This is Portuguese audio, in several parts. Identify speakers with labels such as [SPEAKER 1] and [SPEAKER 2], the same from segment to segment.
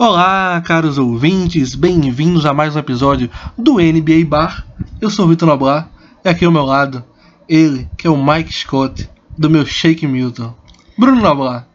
[SPEAKER 1] Olá, caros ouvintes, bem-vindos a mais um episódio do NBA Bar. Eu sou o Vitor Noblar e aqui ao meu lado, ele, que é o Mike Scott, do meu Shake Milton. Bruno Noblar.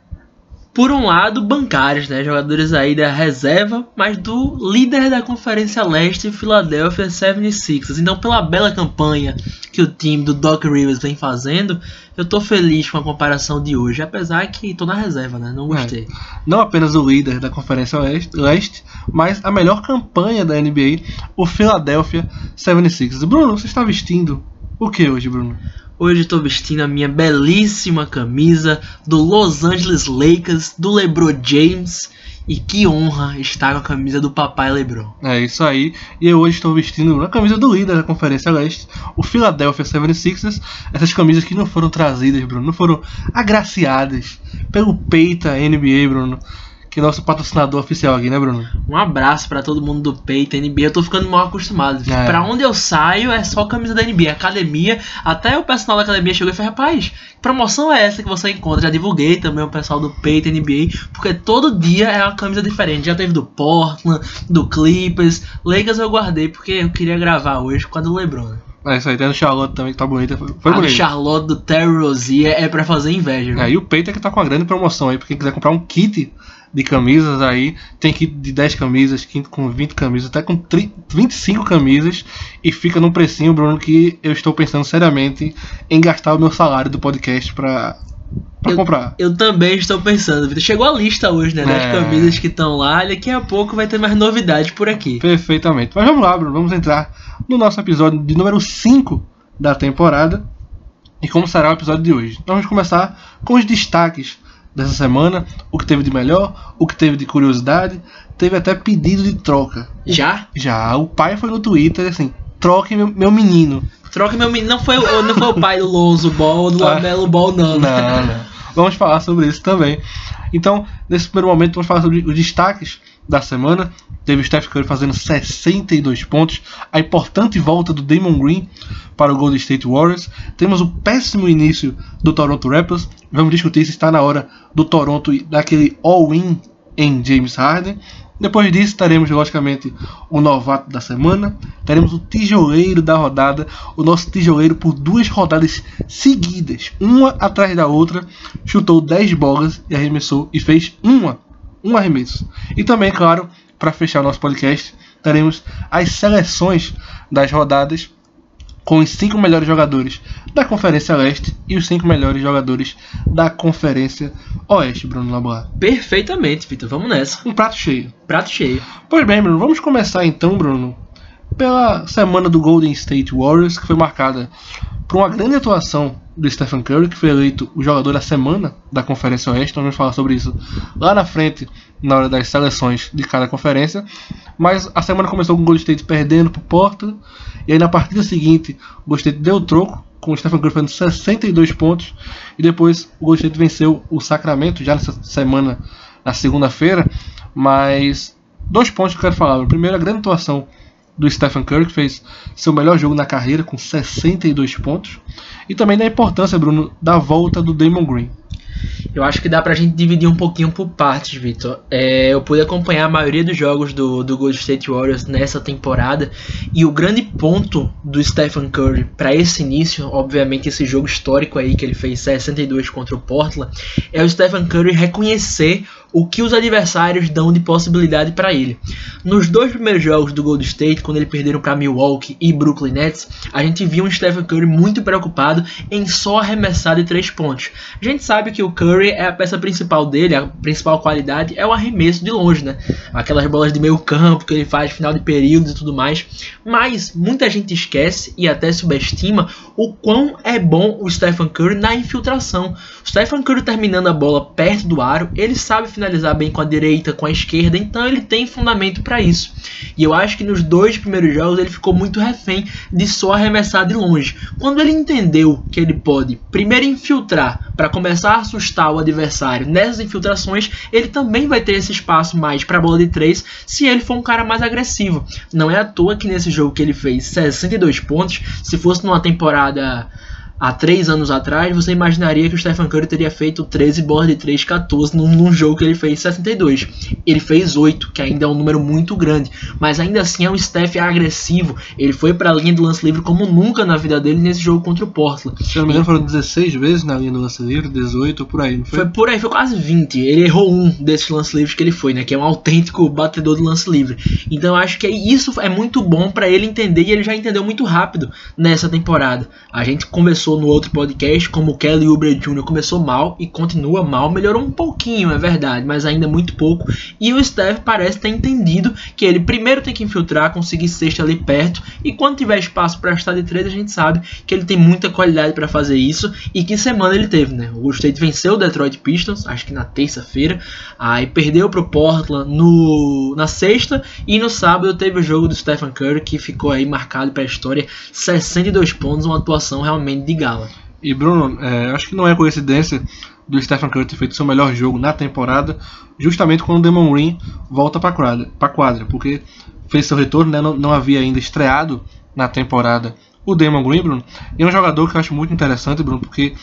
[SPEAKER 2] Por um lado, bancários, né? Jogadores aí da reserva, mas do líder da Conferência Leste, Philadelphia 76ers. Então, pela bela campanha que o time do Doc Rivers vem fazendo, eu tô feliz com a comparação de hoje, apesar que tô na reserva, né? Não gostei.
[SPEAKER 1] É, não apenas o líder da Conferência Leste, Leste, mas a melhor campanha da NBA, o Philadelphia 76ers. Bruno, você está vestindo o que hoje, Bruno?
[SPEAKER 2] Hoje estou vestindo a minha belíssima camisa do Los Angeles Lakers, do LeBron James. E que honra estar com a camisa do papai LeBron.
[SPEAKER 1] É isso aí. E eu hoje estou vestindo a camisa do líder da Conferência Leste, o Philadelphia 76ers. Essas camisas que não foram trazidas, Bruno, não foram agraciadas pelo Peita NBA, Bruno que é nosso patrocinador oficial aqui, né, Bruno?
[SPEAKER 2] Um abraço para todo mundo do Peito, NBA. Eu tô ficando mal acostumado. É. Pra onde eu saio é só camisa da NBA. Academia, até o pessoal da academia chegou e falou: rapaz, que promoção é essa que você encontra? Já divulguei também o pessoal do Peito NBA, porque todo dia é uma camisa diferente. Já teve do Portland, do Clippers. Lakers eu guardei porque eu queria gravar hoje com a do LeBron.
[SPEAKER 1] É isso aí, tem no Charlotte também que tá bonita. Foi
[SPEAKER 2] a bonito. Charlotte do Terry Rozier é pra fazer inveja.
[SPEAKER 1] É, e o Peito é que tá com uma grande promoção aí, pra quem quiser comprar um kit de camisas aí. Tem kit de 10 camisas, kit com 20 camisas, até com 30, 25 camisas. E fica num precinho, Bruno, que eu estou pensando seriamente em gastar o meu salário do podcast pra, pra
[SPEAKER 2] eu,
[SPEAKER 1] comprar.
[SPEAKER 2] Eu também estou pensando. Chegou a lista hoje, né? Das é... camisas que estão lá. Daqui a pouco vai ter mais novidades por aqui.
[SPEAKER 1] Perfeitamente. Mas vamos lá, Bruno. Vamos entrar no nosso episódio de número 5 da temporada. E como será o episódio de hoje? Então vamos começar com os destaques dessa semana, o que teve de melhor, o que teve de curiosidade, teve até pedido de troca.
[SPEAKER 2] Já?
[SPEAKER 1] Já. O pai foi no Twitter assim: troque meu, meu menino.
[SPEAKER 2] Troque meu menino. Não foi, não foi o pai do Lonzo Ball do ah. Lamelo Ball, não.
[SPEAKER 1] Não, não. Vamos falar sobre isso também. Então, nesse primeiro momento, vamos falar sobre os destaques da semana. Teve o Steph Curry fazendo 62 pontos. A importante volta do Damon Green para o Golden State Warriors. Temos o péssimo início do Toronto Raptors. Vamos discutir se está na hora do Toronto daquele all-in em James Harden. Depois disso, teremos logicamente o novato da semana, teremos o tijoleiro da rodada, o nosso tijoleiro por duas rodadas seguidas, uma atrás da outra, chutou 10 bolas e arremessou e fez uma, um arremesso. E também, claro, para fechar o nosso podcast, teremos as seleções das rodadas com os cinco melhores jogadores da Conferência Leste e os cinco melhores jogadores da Conferência Oeste, Bruno Laboar.
[SPEAKER 2] Perfeitamente, Vitor. Vamos nessa.
[SPEAKER 1] Um prato cheio.
[SPEAKER 2] Prato cheio.
[SPEAKER 1] Pois bem, Bruno, vamos começar então, Bruno, pela semana do Golden State Warriors, que foi marcada por uma grande atuação do Stephen Curry, que foi eleito o jogador da semana da Conferência Oeste. Vamos falar sobre isso lá na frente, na hora das seleções de cada conferência. Mas a semana começou com o Golden State perdendo para o Portland. E aí na partida seguinte, o Golden State deu troco, com o Stephen Curry fazendo 62 pontos. E depois o Golden State venceu o Sacramento já nessa semana, na segunda-feira. Mas dois pontos que eu quero falar. Primeiro, a grande atuação do Stephen Curry, que fez seu melhor jogo na carreira com 62 pontos. E também da importância, Bruno, da volta do Damon Green.
[SPEAKER 2] Eu acho que dá pra gente dividir um pouquinho por partes, Vitor. É, eu pude acompanhar a maioria dos jogos do, do Golden State Warriors nessa temporada e o grande ponto do Stephen Curry para esse início, obviamente esse jogo histórico aí que ele fez 62 contra o Portland, é o Stephen Curry reconhecer o que os adversários dão de possibilidade para ele. Nos dois primeiros jogos do Golden State, quando eles perderam para Milwaukee e Brooklyn Nets, a gente viu um Stephen Curry muito preocupado em só arremessar de três pontos. A gente sabe que o Curry é a peça principal dele, a principal qualidade é o arremesso de longe, né? Aquelas bolas de meio campo que ele faz final de período e tudo mais. Mas muita gente esquece e até subestima o quão é bom o Stephen Curry na infiltração. O Stephen Curry terminando a bola perto do aro, ele sabe finalizar bem com a direita, com a esquerda, então ele tem fundamento para isso. E eu acho que nos dois primeiros jogos ele ficou muito refém de só arremessar de longe. Quando ele entendeu que ele pode primeiro infiltrar para começar a assustar o adversário nessas infiltrações, ele também vai ter esse espaço mais para bola de três se ele for um cara mais agressivo. Não é à toa que nesse jogo que ele fez 62 pontos, se fosse numa temporada há três anos atrás, você imaginaria que o Stephen Curry teria feito 13 bolas de 3, 14 num, num, jogo que ele fez 62. ele fez 8, que ainda é um número muito grande, mas ainda assim é um Steph agressivo. Ele foi para a linha do lance livre como nunca na vida dele nesse jogo contra o Portland.
[SPEAKER 1] Se não me engano, foram 16 vezes na linha do lance livre, 18 por aí, não foi?
[SPEAKER 2] Foi por aí, foi quase 20. Ele errou um desses lance livres que ele foi, né? Que é um autêntico batedor de lance livre. Então eu acho que isso é muito bom para ele entender e ele já entendeu muito rápido nessa temporada. A gente conversou no outro podcast como o Kelly Oubre Jr. começou mal e continua mal, melhorou um pouquinho, é verdade, mas ainda muito pouco. E o Steph parece ter entendido que ele primeiro tem que infiltrar, conseguir sexta ali perto e quando tiver espaço para estar de três, a gente sabe que ele tem muita qualidade para fazer isso e que semana ele teve, né? O Golden State venceu o Detroit Pistons, acho que na terça-feira, aí perdeu pro Portland no na sexta e no sábado teve o jogo do Stephen Curry que ficou aí marcado para a história, 62 pontos, uma atuação realmente de gala.
[SPEAKER 1] E Bruno, é, acho que não é coincidência do Stephen Curry ter feito seu melhor jogo na temporada, justamente quando o Demon Green volta para quadra, quadra, porque fez seu retorno, né, não, não havia ainda estreado na temporada o Damon Green, Bruno, é um jogador que eu acho muito interessante, Bruno, porque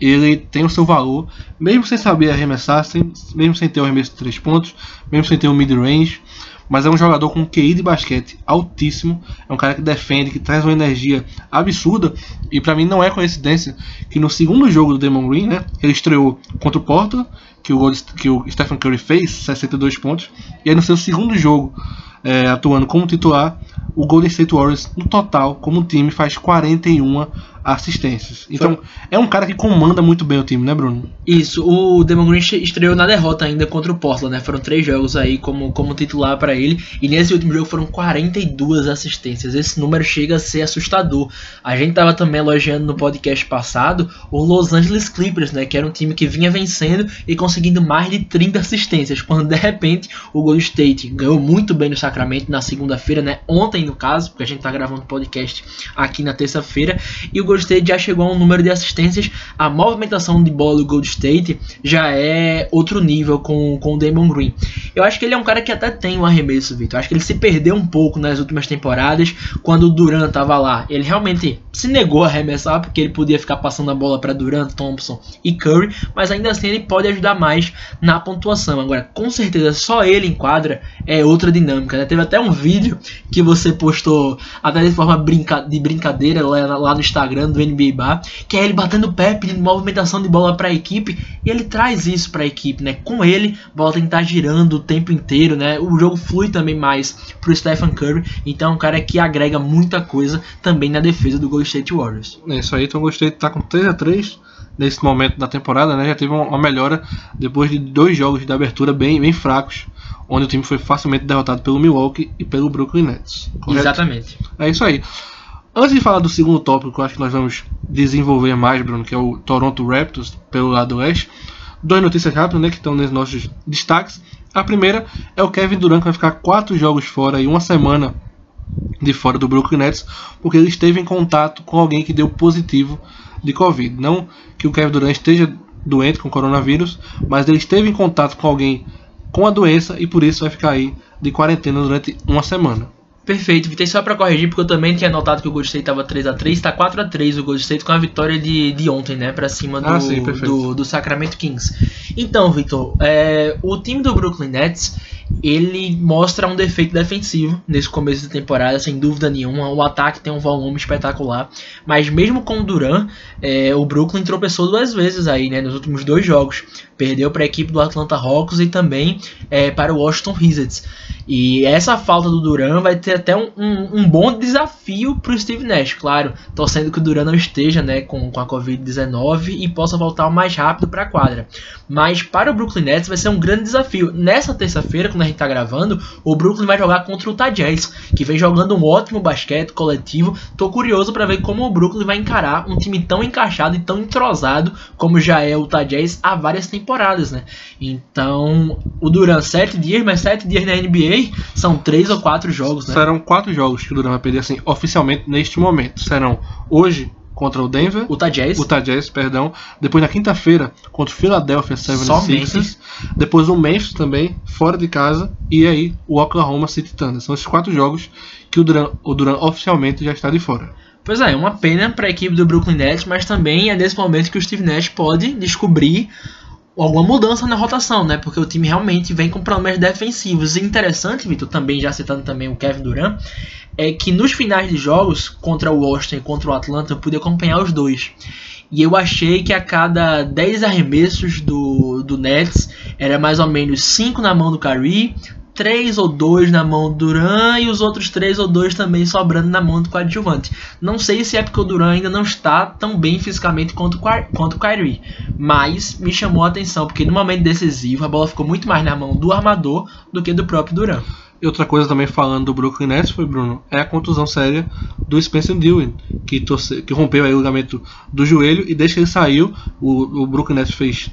[SPEAKER 1] ele tem o seu valor, mesmo sem saber arremessar, sem, mesmo sem ter o arremesso de 3 pontos, mesmo sem ter o mid-range, mas é um jogador com QI de basquete altíssimo, é um cara que defende, que traz uma energia absurda, e para mim não é coincidência que no segundo jogo do Damon Green, né, ele estreou contra o Porto, que o, que o Stephen Curry fez 62 pontos, e aí no seu segundo jogo, é, atuando como titular, o Golden State Warriors, no total, como time, faz 41 assistências. Então, Foi. é um cara que comanda muito bem o time, né, Bruno?
[SPEAKER 2] Isso, o Demon Green estreou na derrota ainda contra o Portland, né? Foram três jogos aí como, como titular para ele. E nesse último jogo foram 42 assistências. Esse número chega a ser assustador. A gente tava também elogiando no podcast passado o Los Angeles Clippers, né? Que era um time que vinha vencendo e conseguindo mais de 30 assistências. Quando de repente o Golden State ganhou muito bem no Sacramento na segunda-feira, né? Ontem, no caso, porque a gente tá gravando o podcast aqui na terça-feira. E o Golden State já chegou a um número de assistências. A movimentação de bola do Golden State já é outro nível com, com o Damon Green. Eu acho que ele é um cara que até tem um arremesso, Vitor. Acho que ele se perdeu um pouco nas últimas temporadas quando o Durant tava lá. Ele realmente se negou a arremessar porque ele podia ficar passando a bola para Durant, Thompson e Curry, mas ainda assim ele pode ajudar mais na pontuação. Agora, com certeza, só ele em quadra é outra dinâmica. Né? Teve até um vídeo que você postou até de forma brinca de brincadeira lá, lá no Instagram Do NBA Bar, que é ele batendo o pé, pedindo movimentação de bola para a equipe, e ele traz isso para a equipe, né? Com ele, a bola tem que estar tá girando o tempo inteiro, né? O jogo flui também mais pro Stephen Curry, então é um cara que agrega muita coisa também na defesa do Golden State Warriors.
[SPEAKER 1] É isso aí, então o Golden State tá com 3 a 3 nesse momento da temporada, né? Já teve uma melhora depois de dois jogos de abertura bem, bem fracos, onde o time foi facilmente derrotado pelo Milwaukee e pelo Brooklyn Nets.
[SPEAKER 2] Correto? Exatamente.
[SPEAKER 1] É isso aí. Antes de falar do segundo tópico, que eu acho que nós vamos desenvolver mais, Bruno, que é o Toronto Raptors pelo lado oeste, duas notícias rápidas né, que estão nos nossos destaques. A primeira é o Kevin Durant que vai ficar quatro jogos fora e uma semana de fora do Brooklyn Nets, porque ele esteve em contato com alguém que deu positivo de Covid. Não que o Kevin Durant esteja doente com coronavírus, mas ele esteve em contato com alguém com a doença e por isso vai ficar aí de quarentena durante uma semana.
[SPEAKER 2] Perfeito, Vitei só para corrigir, porque eu também tinha notado que o Gold State tava 3x3, tá 4x3 o Gold State com a vitória de, de ontem, né? Pra cima do, ah, sim, do, do, Sacramento Kings. Então, Vitor, é, o time do Brooklyn Nets ele mostra um defeito defensivo nesse começo de temporada, sem dúvida nenhuma. O ataque tem um volume espetacular, mas mesmo com o Duran, é, o Brooklyn tropeçou duas vezes aí, né, nos últimos dois jogos. Perdeu para a equipe do Atlanta Hawks e também é, para o Washington Wizards. E essa falta do Duran vai ter até um, um, um bom desafio para o Steve Nash, claro, torcendo que o Duran não esteja né, com, com a Covid-19 e possa voltar mais rápido para a quadra. Mas para o Brooklyn Nets vai ser um grande desafio. Nessa terça-feira, quando a gente está gravando, o Brooklyn vai jogar contra o Utah que vem jogando um ótimo basquete coletivo. Tô curioso para ver como o Brooklyn vai encarar um time tão encaixado e tão entrosado como já é o Utah há várias temporadas, né? Então, o Duran, sete dias, mas sete dias na NBA são três ou quatro jogos, né?
[SPEAKER 1] Serão quatro jogos que o Duran vai perder, assim, oficialmente neste momento. Serão hoje contra o Denver.
[SPEAKER 2] Utah Jazz.
[SPEAKER 1] Utah Jazz, perdão. Depois na quinta-feira contra o Philadelphia 76ers. Depois o Memphis também, fora de casa. E aí o Oklahoma City Thunder. São esses quatro jogos que o Duran, o Duran oficialmente já está de fora.
[SPEAKER 2] Pois é, uma pena para a equipe do Brooklyn Nets, mas também é nesse momento que o Steve Nash pode descobrir alguma mudança na rotação, né? Porque o time realmente vem com problemas defensivos. E interessante, Vitor, também já citando também o Kevin Durant, é que nos finais de jogos contra o Washington e contra o Atlanta eu pude acompanhar os dois. E eu achei que a cada 10 arremessos do, do Nets era mais ou menos 5 na mão do Kyrie, 3 ou 2 na mão do Duran e os outros 3 ou 2 também sobrando na mão do coadjuvante. Não sei se é porque o Duran ainda não está tão bem fisicamente quanto, quanto o Kyrie, mas me chamou a atenção porque no momento decisivo a bola ficou muito mais na mão do armador do que do próprio Duran.
[SPEAKER 1] E outra coisa também falando do Brooklyn Nets foi, Bruno, é a contusão séria do Spencer Dewey, que, torce, que rompeu o ligamento do joelho e desde que ele saiu, o, o Brooklyn Nets fez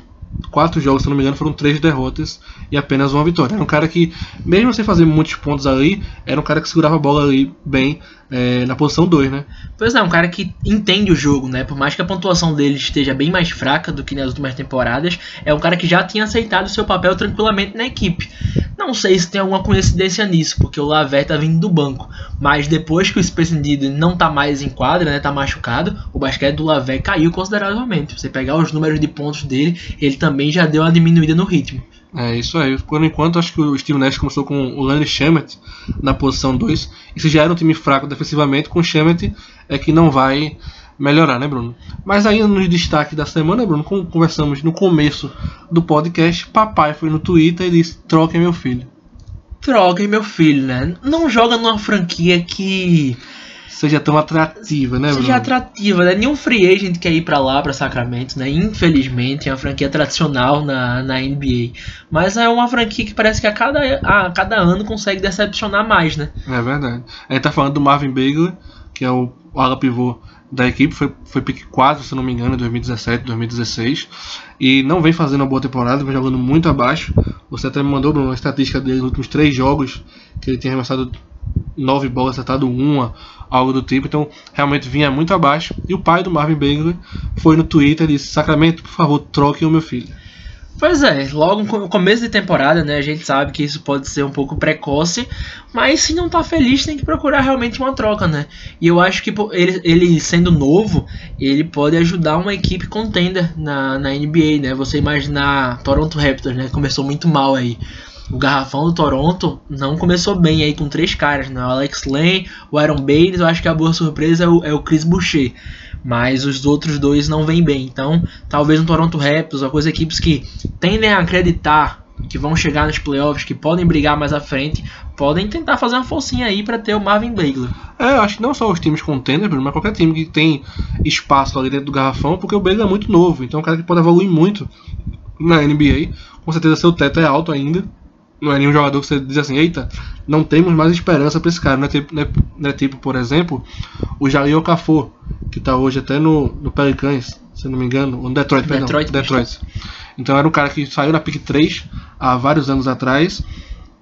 [SPEAKER 1] quatro jogos, se não me engano, foram três derrotas e apenas uma vitória. Era um cara que, mesmo sem fazer muitos pontos ali, era um cara que segurava a bola ali bem é, na posição 2, né?
[SPEAKER 2] Pois é, um cara que entende o jogo, né? Por mais que a pontuação dele esteja bem mais fraca do que nas últimas temporadas, é um cara que já tinha aceitado seu papel tranquilamente na equipe. Não sei se tem alguma coincidência nisso, porque o Lavé tá vindo do banco, mas depois que o Space não tá mais em quadra, né, tá machucado, o basquete do Lavé caiu consideravelmente. Você pegar os números de pontos dele, ele também já deu uma diminuída no ritmo.
[SPEAKER 1] É isso aí. Por enquanto, acho que o Steve Nash começou com o Landry Shamet na posição 2. E se já era um time fraco defensivamente, com o Shamet é que não vai melhorar, né, Bruno? Mas ainda nos destaques da semana, Bruno, como conversamos no começo do podcast, papai foi no Twitter e disse: troquem meu filho.
[SPEAKER 2] Troquem meu filho, né? Não joga numa franquia que
[SPEAKER 1] seja tão atrativa, né,
[SPEAKER 2] Bruno? Seja atrativa, né? Nenhum free agent quer ir para lá, para Sacramento, né? Infelizmente, é uma franquia tradicional na, na NBA. Mas é uma franquia que parece que a cada, a cada ano consegue decepcionar mais, né?
[SPEAKER 1] É verdade. A gente tá falando do Marvin Bagley, que é o ala pivô da equipe, foi, foi pick 4, se não me engano, em 2017, 2016. E não vem fazendo uma boa temporada, vem jogando muito abaixo. Você até me mandou uma estatística dele nos últimos três jogos, que ele tinha arremessado nove bolas, acertado uma, algo do tipo. Então, realmente vinha muito abaixo. E o pai do Marvin Bagley foi no Twitter e disse: Sacramento, por favor, troque o meu filho.
[SPEAKER 2] Pois é, logo no começo de temporada, né, a gente sabe que isso pode ser um pouco precoce, mas se não tá feliz tem que procurar realmente uma troca, né? E eu acho que ele, ele sendo novo, ele pode ajudar uma equipe contender na, na NBA, né? Você imaginar Toronto Raptors, né, começou muito mal aí. O garrafão do Toronto não começou bem aí com três caras, né? O Alex Lane, o Aaron Baines, eu acho que a boa surpresa é o, é o Chris Boucher. Mas os outros dois não vêm bem. Então, talvez no Toronto Raptors, ou coisa equipes que tendem a acreditar que vão chegar nos playoffs, que podem brigar mais à frente, podem tentar fazer uma forcinha aí para ter o Marvin Bagley.
[SPEAKER 1] É, eu acho que não só os times contenders, mas qualquer time que tem espaço ali dentro do garrafão, porque o Bagley é muito novo, então é um cara que pode evoluir muito na NBA. Com certeza seu teto é alto ainda não é nenhum jogador que você diz assim, eita, não temos mais esperança para esse cara. Não é, tipo, não, é, não é, tipo, por exemplo, o Jair Okafor, que está hoje até no, no Pelicans, se não me engano, no Detroit, perdão, Detroit. Detroit. Então era um cara que saiu na pick 3 há vários anos atrás,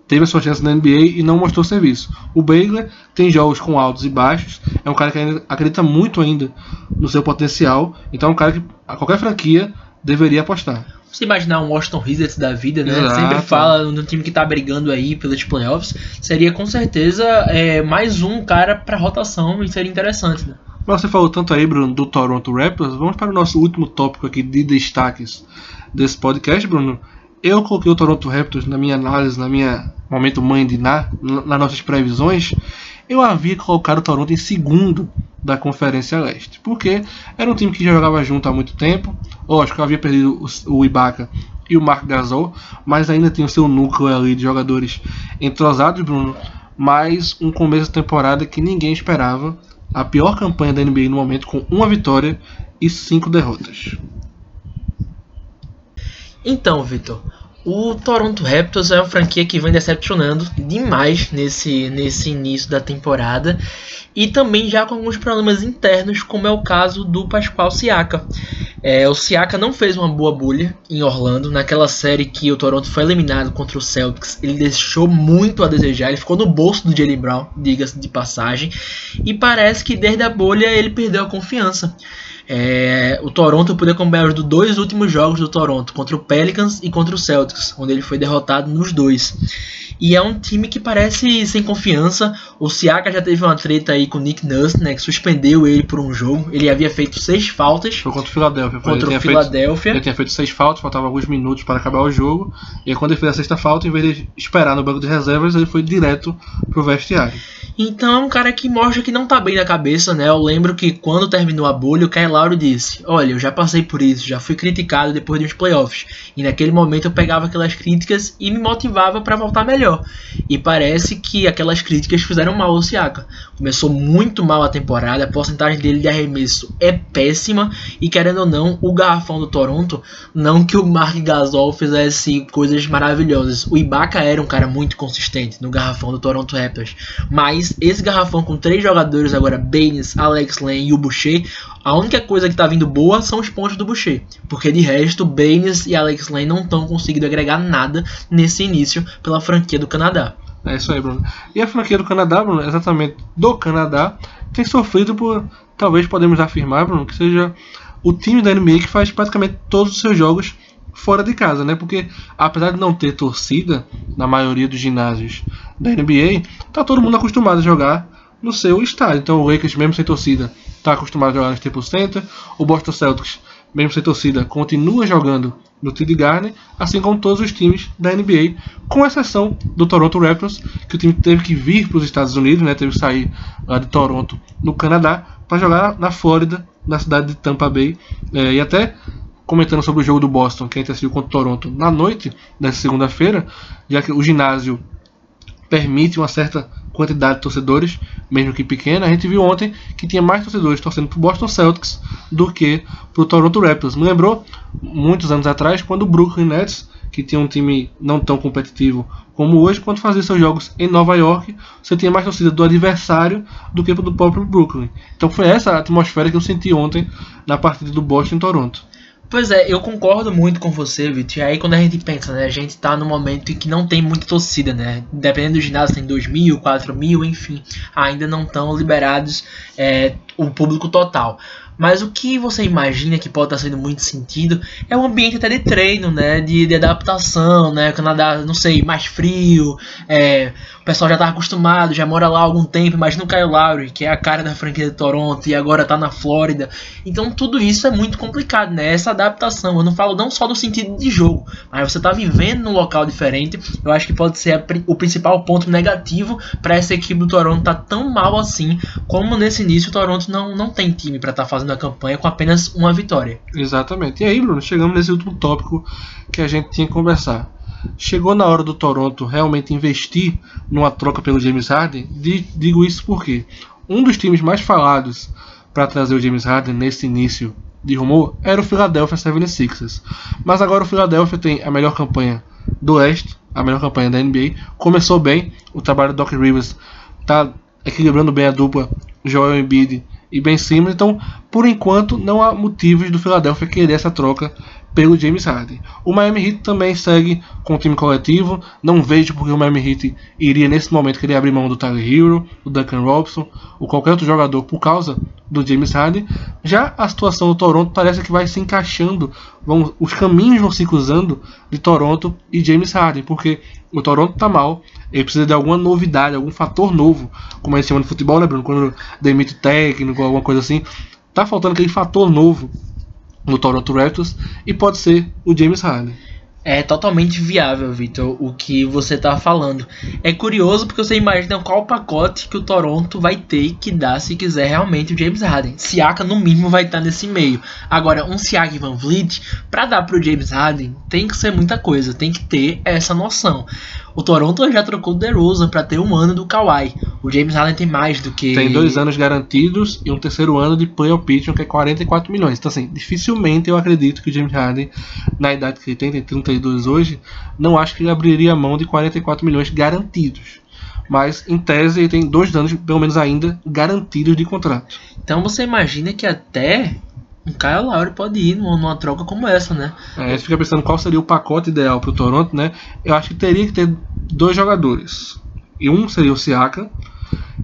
[SPEAKER 1] teve a sua chance na NBA e não mostrou serviço. O Baylor tem jogos com altos e baixos, é um cara que acredita muito ainda no seu potencial, então é um cara que a qualquer franquia deveria apostar
[SPEAKER 2] você imaginar um Washington Wizards da vida, né? Exato. Sempre fala no time que tá brigando aí pelos playoffs. Seria com certeza é, mais um cara pra rotação e seria interessante, né?
[SPEAKER 1] Mas você falou tanto aí, Bruno, do Toronto Raptors. Vamos para o nosso último tópico aqui de destaques desse podcast, Bruno. Eu coloquei o Toronto Raptors na minha análise, na minha momento mãe de Ná, nas nossas previsões. Eu havia colocado o Toronto em segundo da Conferência Leste. Porque era um time que já jogava junto há muito tempo. Lógico, eu havia perdido o, Ibaka e o Mark Gasol, mas ainda tem o seu núcleo ali de jogadores entrosados, Bruno. Mas um começo de temporada que ninguém esperava. A pior campanha da NBA no momento, com uma vitória e cinco derrotas.
[SPEAKER 2] Então, Vitor, o Toronto Raptors é uma franquia que vem decepcionando demais nesse, nesse início da temporada e também já com alguns problemas internos, como é o caso do Pascoal Siaka. É, o Siaka não fez uma boa bolha em Orlando, naquela série que o Toronto foi eliminado contra o Celtics. Ele deixou muito a desejar, ele ficou no bolso do Jalen Brown, diga-se de passagem, e parece que desde a bolha ele perdeu a confiança. É, o Toronto pude acompanhar os dois últimos jogos do Toronto, contra o Pelicans e contra o Celtics, onde ele foi derrotado nos dois. E é um time que parece sem confiança. O Siaka já teve uma treta aí com o Nick Nurse, né, que suspendeu ele por um jogo. Ele havia feito seis faltas.
[SPEAKER 1] Foi contra o Philadelphia.
[SPEAKER 2] Contra o Philadelphia.
[SPEAKER 1] ele tinha feito seis faltas, faltava alguns minutos para acabar o jogo. E aí, quando ele fez a sexta falta, em vez de esperar no banco de reservas, ele foi direto pro vestiário.
[SPEAKER 2] Então é um cara que mostra que não tá bem na cabeça, né? Eu lembro que quando terminou a bolha, o Kyle Lauro disse: Olha, eu já passei por isso, já fui criticado depois dos playoffs. E naquele momento eu pegava aquelas críticas e me motivava para voltar melhor. E parece que aquelas críticas fizeram mal ao Siaka. Começou muito mal a temporada, a porcentagem dele de arremesso é péssima. E querendo ou não, o garrafão do Toronto, não que o Mark Gasol fizesse coisas maravilhosas. O Ibaka era um cara muito consistente no garrafão do Toronto Raptors. Mas esse garrafão com três jogadores agora, Baines, Alex Len e o Boucher, a única coisa que tá vindo boa são os pontos do Boucher. Porque de resto, Baines e Alex Len não estão conseguindo agregar nada nesse início pela franquia do Canadá.
[SPEAKER 1] É isso aí, Bruno. E a franquia do Canadá, Bruno, exatamente do Canadá, tem sofrido por, talvez podemos afirmar, Bruno, que seja o time da NBA que faz praticamente todos os seus jogos fora de casa, né? Porque apesar de não ter torcida na maioria dos ginásios da NBA, tá todo mundo acostumado a jogar no seu estádio. Então o Lakers, mesmo sem torcida, tá acostumado a jogar no Staples Center. O Boston Celtics, mesmo sem torcida, continua jogando no TD Garden, assim como todos os times da NBA, com exceção do Toronto Raptors, que o time teve que vir para os Estados Unidos, né? Teve que sair lá de Toronto, no Canadá, para jogar na Flórida, na cidade de Tampa Bay, é, e até comentando sobre o jogo do Boston, que a gente assistiu contra o Toronto na noite dessa segunda-feira, já que o ginásio permite uma certa quantidade de torcedores, mesmo que pequena. A gente viu ontem que tinha mais torcedores torcendo para o Boston Celtics do que para o Toronto Raptors. Me lembrou muitos anos atrás quando o Brooklyn Nets, que tinha um time não tão competitivo como hoje, quando fazia seus jogos em Nova York, você tinha mais torcida do adversário do que do próprio Brooklyn. Então foi essa a atmosfera que eu senti ontem na partida do Boston Toronto.
[SPEAKER 2] Pois é, eu concordo muito com você, Vitor. E aí quando a gente pensa, né, a gente tá no momento em que não tem muita torcida, né? Dependendo do ginásio tem 2 mil, 4 mil, enfim, ainda não estão liberados é, o público total. Mas o que você imagina que pode estar sendo muito sentido é um ambiente até de treino, né? De, de adaptação, né? Canadá, não sei, mais frio, é, o pessoal já está acostumado, já mora lá há algum tempo. Imagina o Kyle Lowry, que é a cara da franquia de Toronto e agora está na Flórida. Então tudo isso é muito complicado, né? Essa adaptação. Eu não falo não só no sentido de jogo, mas você está vivendo num local diferente. Eu acho que pode ser o principal ponto negativo para essa equipe do Toronto tá tão mal assim, como nesse início o Toronto não, não tem time para estar tá fazendo a campanha com apenas uma vitória.
[SPEAKER 1] Exatamente. E aí, Bruno, chegamos nesse último tópico que a gente tinha que conversar. Chegou na hora do Toronto realmente investir numa troca pelo James Harden? Digo isso porque um dos times mais falados para trazer o James Harden nesse início de rumor era o Philadelphia 76ers. Mas agora o Philadelphia tem a melhor campanha do Oeste, a melhor campanha da NBA. Começou bem, o trabalho do Doc Rivers está equilibrando bem a dupla Joel Embiid e Ben Simmons. Então, por enquanto, não há motivos do Philadelphia querer essa troca pelo James Harden. O Miami Heat também segue com o time coletivo. Não vejo porque o Miami Heat iria nesse momento querer abrir mão do Tyler Hero, do Duncan Robinson ou qualquer outro jogador por causa do James Harden. Já a situação do Toronto parece que vai se encaixando, vão, os caminhos vão se cruzando de Toronto e James Harden, porque o Toronto está mal, ele precisa de alguma novidade, algum fator novo, como a gente chama no futebol, né, Bruno? Quando demite técnico, alguma coisa assim. Tá faltando aquele fator novo no Toronto Raptors e pode ser o James Harden.
[SPEAKER 2] É totalmente viável, Vitor, o que você está falando. É curioso porque você imagina qual pacote que o Toronto vai ter que dar se quiser realmente o James Harden. Siaka no mínimo vai estar nesse meio. Agora, um Siaka e Van Vliet, para dar para o James Harden, tem que ser muita coisa, tem que ter essa noção. O Toronto já trocou o DeRozan para ter um ano do Kawhi. O James Harden tem mais do que.
[SPEAKER 1] Tem dois anos garantidos e um terceiro ano de play option, que é 44 milhões. Então, assim, dificilmente eu acredito que o James Harden, na idade que ele tem, tem 32 hoje, não acho que ele abriria a mão de 44 milhões garantidos. Mas, em tese, ele tem dois anos, pelo menos ainda, garantidos de contrato.
[SPEAKER 2] Então você imagina que até um Kyle Lowry pode ir numa, numa, troca como essa, né?
[SPEAKER 1] É, gente fica pensando qual seria o pacote ideal para o Toronto, né? Eu acho que teria que ter dois jogadores. E um seria o Siaka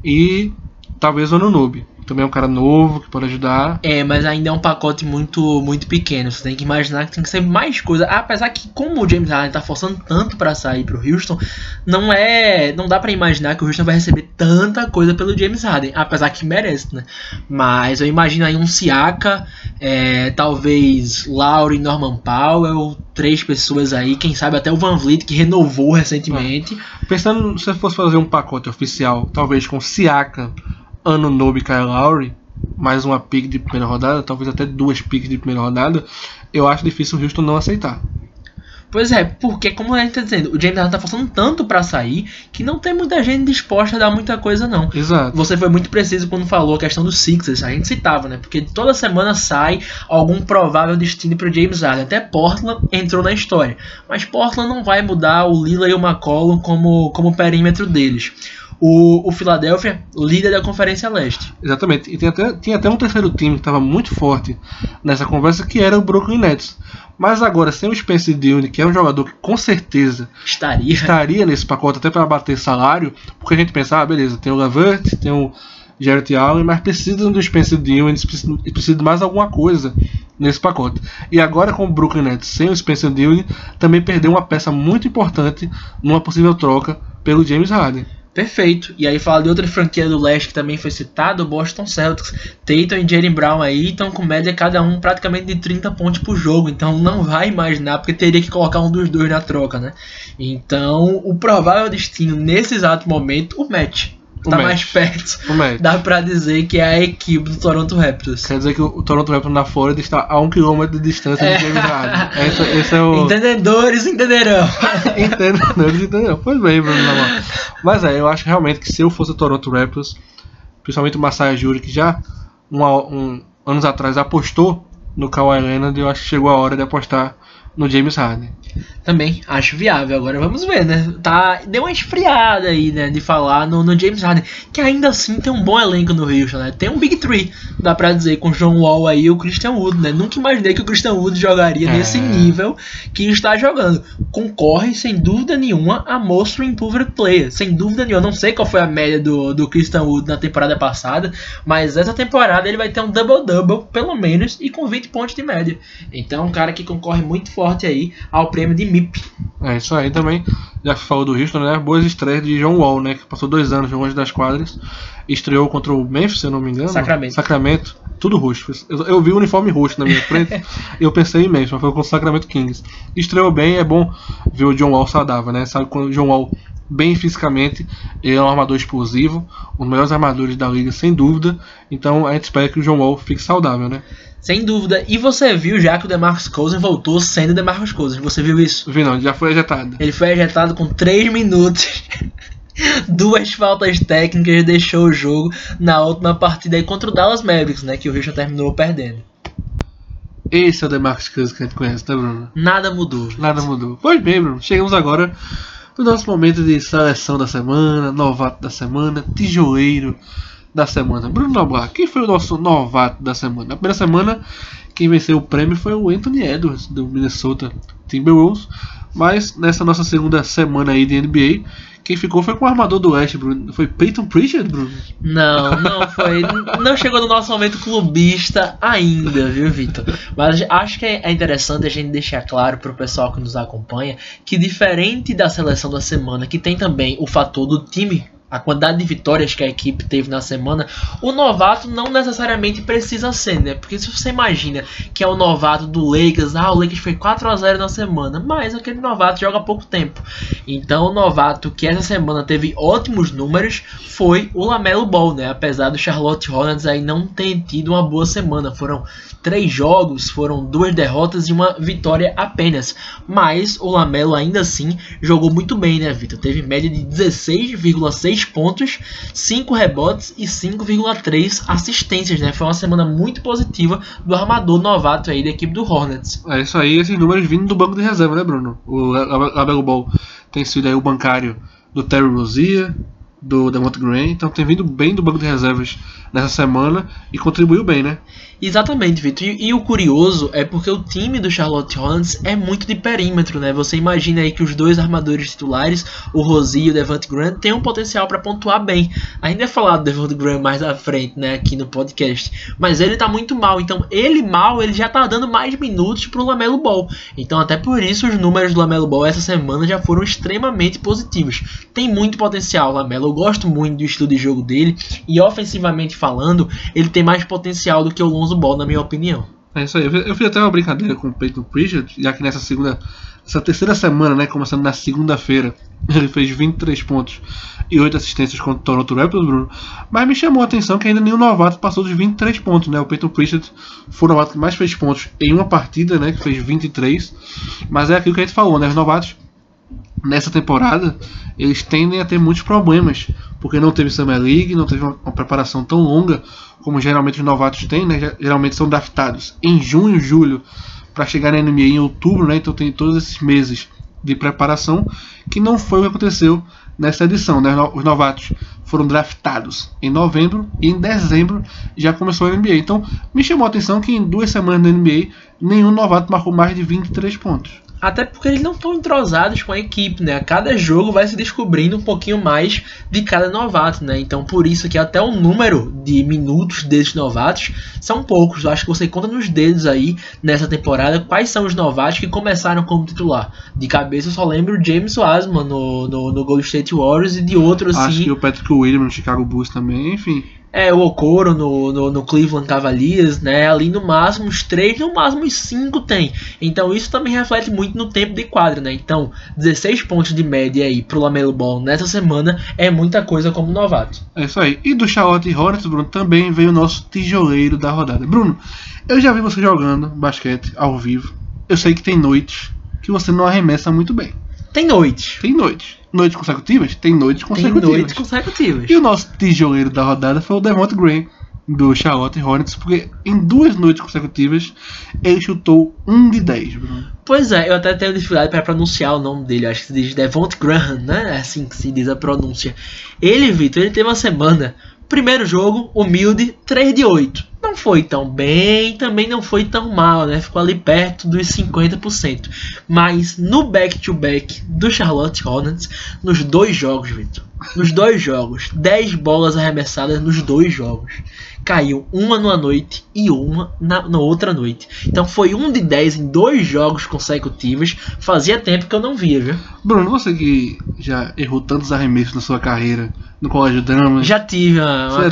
[SPEAKER 1] e talvez o Anunobi. Também é um cara novo que pode ajudar.
[SPEAKER 2] É, mas ainda é um pacote muito muito pequeno. Você tem que imaginar que tem que ser mais coisa. Apesar que como o James Harden tá forçando tanto para sair pro Houston, não é, não dá para imaginar que o Houston vai receber tanta coisa pelo James Harden, apesar que merece, né? Mas eu imagino aí um Siaka, é, talvez e Norman Powell, três pessoas aí, quem sabe até o Van Vliet que renovou recentemente.
[SPEAKER 1] Pensando se fosse fazer um pacote oficial, talvez com Siaka, Anunobi e Kyle Lowry, mais uma pick de primeira rodada, talvez até duas picks de primeira rodada, eu acho difícil o Houston não aceitar.
[SPEAKER 2] Pois é, porque como a gente tá dizendo, o James Harden tá forçando tanto para sair que não tem muita gente disposta a dar muita coisa não.
[SPEAKER 1] Exato.
[SPEAKER 2] Você foi muito preciso quando falou a questão dos Sixers, a gente citava, né? Porque toda semana sai algum provável destino pro James Harden. Até Portland entrou na história, mas Portland não vai mudar o Lila e o McCollum como como perímetro deles o, o Philadelphia, líder da Conferência Leste.
[SPEAKER 1] Exatamente. E tem até, tinha até um terceiro time que estava muito forte nessa conversa, que era o Brooklyn Nets. Mas agora, sem o Spencer Dinwiddie, que é um jogador que com certeza
[SPEAKER 2] estaria,
[SPEAKER 1] estaria nesse pacote até para bater salário, porque a gente pensa, ah, beleza, tem o Lavert, tem o Jarrett Allen, mas precisa do Spencer Dinwiddie, precisa, precisa de mais alguma coisa nesse pacote. E agora com o Brooklyn Nets sem o Spencer Dinwiddie, também perdeu uma peça muito importante numa possível troca pelo James Harden.
[SPEAKER 2] Perfeito. E aí fala de outra franquia do leste que também foi citado, o Boston Celtics. Tatum e Jalen Brown aí estão com média cada um praticamente de 30 pontos por jogo. Então não vai imaginar, porque teria que colocar um dos dois na troca, né? Então o provável destino nesse exato momento, o match tá mais perto, dá pra dizer que é a equipe do Toronto Raptors.
[SPEAKER 1] Quer dizer que o Toronto Raptors na Flórida está a um quilômetro de distância é. do James Harden.
[SPEAKER 2] Esse, esse é o... Entendedores entenderão.
[SPEAKER 1] Entendedores entenderão. Pois bem, Bruno Lamar. Mas é, eu acho realmente que se eu fosse o Toronto Raptors, principalmente o Masai Ujiri, que já um, um, anos atrás apostou no Kawhi Leonard, eu acho que chegou a hora de apostar no James Harden.
[SPEAKER 2] Também acho viável. Agora vamos ver, né? Tá, deu uma esfriada aí, né? De falar no, no James Harden, que ainda assim tem um bom elenco no Houston, né? Tem um Big Three, dá pra dizer, com o John Wall aí e o Christian Wood, né? Nunca imaginei que o Christian Wood jogaria é. nesse nível que está jogando. Concorre, sem dúvida nenhuma, a Most Improved Player. Sem dúvida nenhuma. Não sei qual foi a média do, do Christian Wood na temporada passada, mas essa temporada ele vai ter um double-double, pelo menos, e com 20 pontos de média. Então, um cara que concorre muito forte aí ao prêmio de MIP.
[SPEAKER 1] É isso aí também. Já falou do Houston, né? Boas estreias de John Wall, né? Que passou dois anos longe das quadras. Estreou contra o Memphis, se eu não me engano.
[SPEAKER 2] Sacramento.
[SPEAKER 1] Sacramento. Tudo roxo. Eu, eu vi o uniforme roxo na minha frente e eu pensei em Memphis, mas foi com o Sacramento Kings. Estreou bem, é bom ver o John Wall saudável, né? Sabe quando o John Wall bem fisicamente, ele é um armador explosivo, um dos melhores armadores da liga, sem dúvida. Então a gente espera que o John Wall fique saudável, né?
[SPEAKER 2] Sem dúvida. E você viu já que o DeMarcus Cousins voltou sendo DeMarcus Cousins. Você viu isso?
[SPEAKER 1] Vi não, já foi ejetado.
[SPEAKER 2] Ele foi ejetado com 3 minutos. Duas faltas técnicas deixou o jogo na última partida aí contra o Dallas Mavericks, né? Que o Richard terminou perdendo.
[SPEAKER 1] Esse é o DeMarcus Cousins que a gente conhece, tá, Bruno?
[SPEAKER 2] Nada mudou.
[SPEAKER 1] Nada mudou. Pois bem, Bruno. Chegamos agora no nosso momento de seleção da semana, novato da semana, tijoeiro da semana. Bruno Noblar, quem foi o nosso novato da semana? Na primeira semana, quem venceu o prêmio foi o Anthony Edwards, do Minnesota Timberwolves. Mas nessa nossa segunda semana aí de NBA, quem ficou foi com o armador do Oeste, Bruno. Foi Peyton Pritchard, Bruno?
[SPEAKER 2] Não, não foi. não chegou no nosso momento clubista ainda, viu, Vitor? Mas acho que é interessante a gente deixar claro para o pessoal que nos acompanha que, diferente da seleção da semana, que tem também o fator do time a quantidade de vitórias que a equipe teve na semana, o novato não necessariamente precisa ser, né? Porque se você imagina que é o novato do Lakers, ah, o Lakers foi 4 a 0 na semana, mas aquele novato joga pouco tempo. Então o novato que essa semana teve ótimos números foi o Lamelo Ball, né? Apesar do Charlotte Hornets aí não ter tido uma boa semana, foram três jogos, foram duas derrotas e uma vitória apenas. Mas o Lamelo ainda assim jogou muito bem, né, Vitor? Teve média de 16,6 pontos, 5 rebotes e 5,3 assistências, né? Foi uma semana muito positiva do armador novato aí da equipe do Hornets.
[SPEAKER 1] É isso aí, esses números vindo do banco de reserva, né, Bruno? O Lamelo Ball tem sido aí o bancário do Terry Rozier, do Devont Green, então tem vindo bem do banco de reservas nessa semana e contribuiu bem, né?
[SPEAKER 2] Exatamente, Vitor. E, e, o curioso é porque o time do Charlotte Hornets é muito de perímetro, né? Você imagina aí que os dois armadores titulares, o Rosie e o Devant Grant, têm um potencial para pontuar bem. Ainda é falado do Devant Grant mais à frente, né, aqui no podcast. Mas ele tá muito mal, então ele mal, ele já tá dando mais minutos pro Lamelo Ball. Então até por isso os números do Lamelo Ball essa semana já foram extremamente positivos. Tem muito potencial, Lamelo. Eu gosto muito do estilo de jogo dele e ofensivamente falando, ele tem mais potencial do que o Lonzo Ball, na minha opinião.
[SPEAKER 1] É isso aí. Eu fiz até uma brincadeira com o Peyton Pritchard, já que nessa segunda. Essa terceira semana, né? Começando na segunda-feira, ele fez 23 pontos e 8 assistências contra o Toronto Raptors, Bruno. Mas me chamou a atenção que ainda nenhum novato passou dos 23 pontos, né? O Peyton Pritchard foi o novato que mais fez pontos em uma partida, né? Que fez 23. Mas é aquilo que a gente falou, né? Os novatos nessa temporada eles tendem a ter muitos problemas porque não teve Summer League, não teve uma, uma preparação tão longa como geralmente os novatos têm, né? Geralmente são draftados em junho, julho, para chegar na NBA em outubro, né? Então tem todos esses meses de preparação que não foi o que aconteceu nessa edição, né? Os novatos foram draftados em novembro e em dezembro já começou a NBA. Então me chamou a atenção que em duas semanas da NBA nenhum novato marcou mais de 23 pontos.
[SPEAKER 2] Até porque eles não estão entrosados com a equipe, né? A cada jogo vai se descobrindo um pouquinho mais de cada novato, né? Então por isso que até o número de minutos desses novatos são poucos. Eu acho que você conta nos dedos aí nessa temporada quais são os novatos que começaram como titular. De cabeça eu só lembro o James Wiseman no, no, no Golden State Warriors e de outros
[SPEAKER 1] assim.
[SPEAKER 2] Acho
[SPEAKER 1] que o Patrick Williams no Chicago Bulls também, enfim.
[SPEAKER 2] É, o Okoro no, no, no, Cleveland Cavaliers, né? Ali no máximo os três, no máximo os cinco tem. Então isso também reflete muito no tempo de quadra, né? Então, 16 pontos de média aí pro Lamelo Ball nessa semana é muita coisa como novato.
[SPEAKER 1] É isso aí. E do Charlotte Hornets, Bruno, também veio o nosso tijoleiro da rodada. Bruno, eu já vi você jogando basquete ao vivo. Eu sei que tem noites que você não arremessa muito bem.
[SPEAKER 2] Tem noites.
[SPEAKER 1] Tem noites noites consecutivas? Tem noites consecutivas.
[SPEAKER 2] Tem noites consecutivas.
[SPEAKER 1] E o nosso tijoleiro da rodada foi o Devont Green, do Charlotte Hornets, porque em duas noites consecutivas ele chutou 1 de 10, Bruno.
[SPEAKER 2] Pois é, eu até tenho dificuldade para pronunciar o nome dele, acho que se diz Devont Graham, né? É assim que se diz a pronúncia. Ele, Vitor, ele teve uma semana, primeiro jogo, humilde, 3 de 8 não foi tão bem, também não foi tão mal, né? Ficou ali perto dos 50%. Mas no back-to-back -back do Charlotte Hornets, nos dois jogos, Vitor, nos dois jogos, 10 bolas arremessadas nos dois jogos. Caiu uma numa noite e uma na, na outra noite. Então foi um de 10 em dois jogos consecutivos. Fazia tempo que eu não via, viu?
[SPEAKER 1] Bruno, você que já errou tantos arremessos na sua carreira no Colégio Drama.
[SPEAKER 2] Já tive uma, uma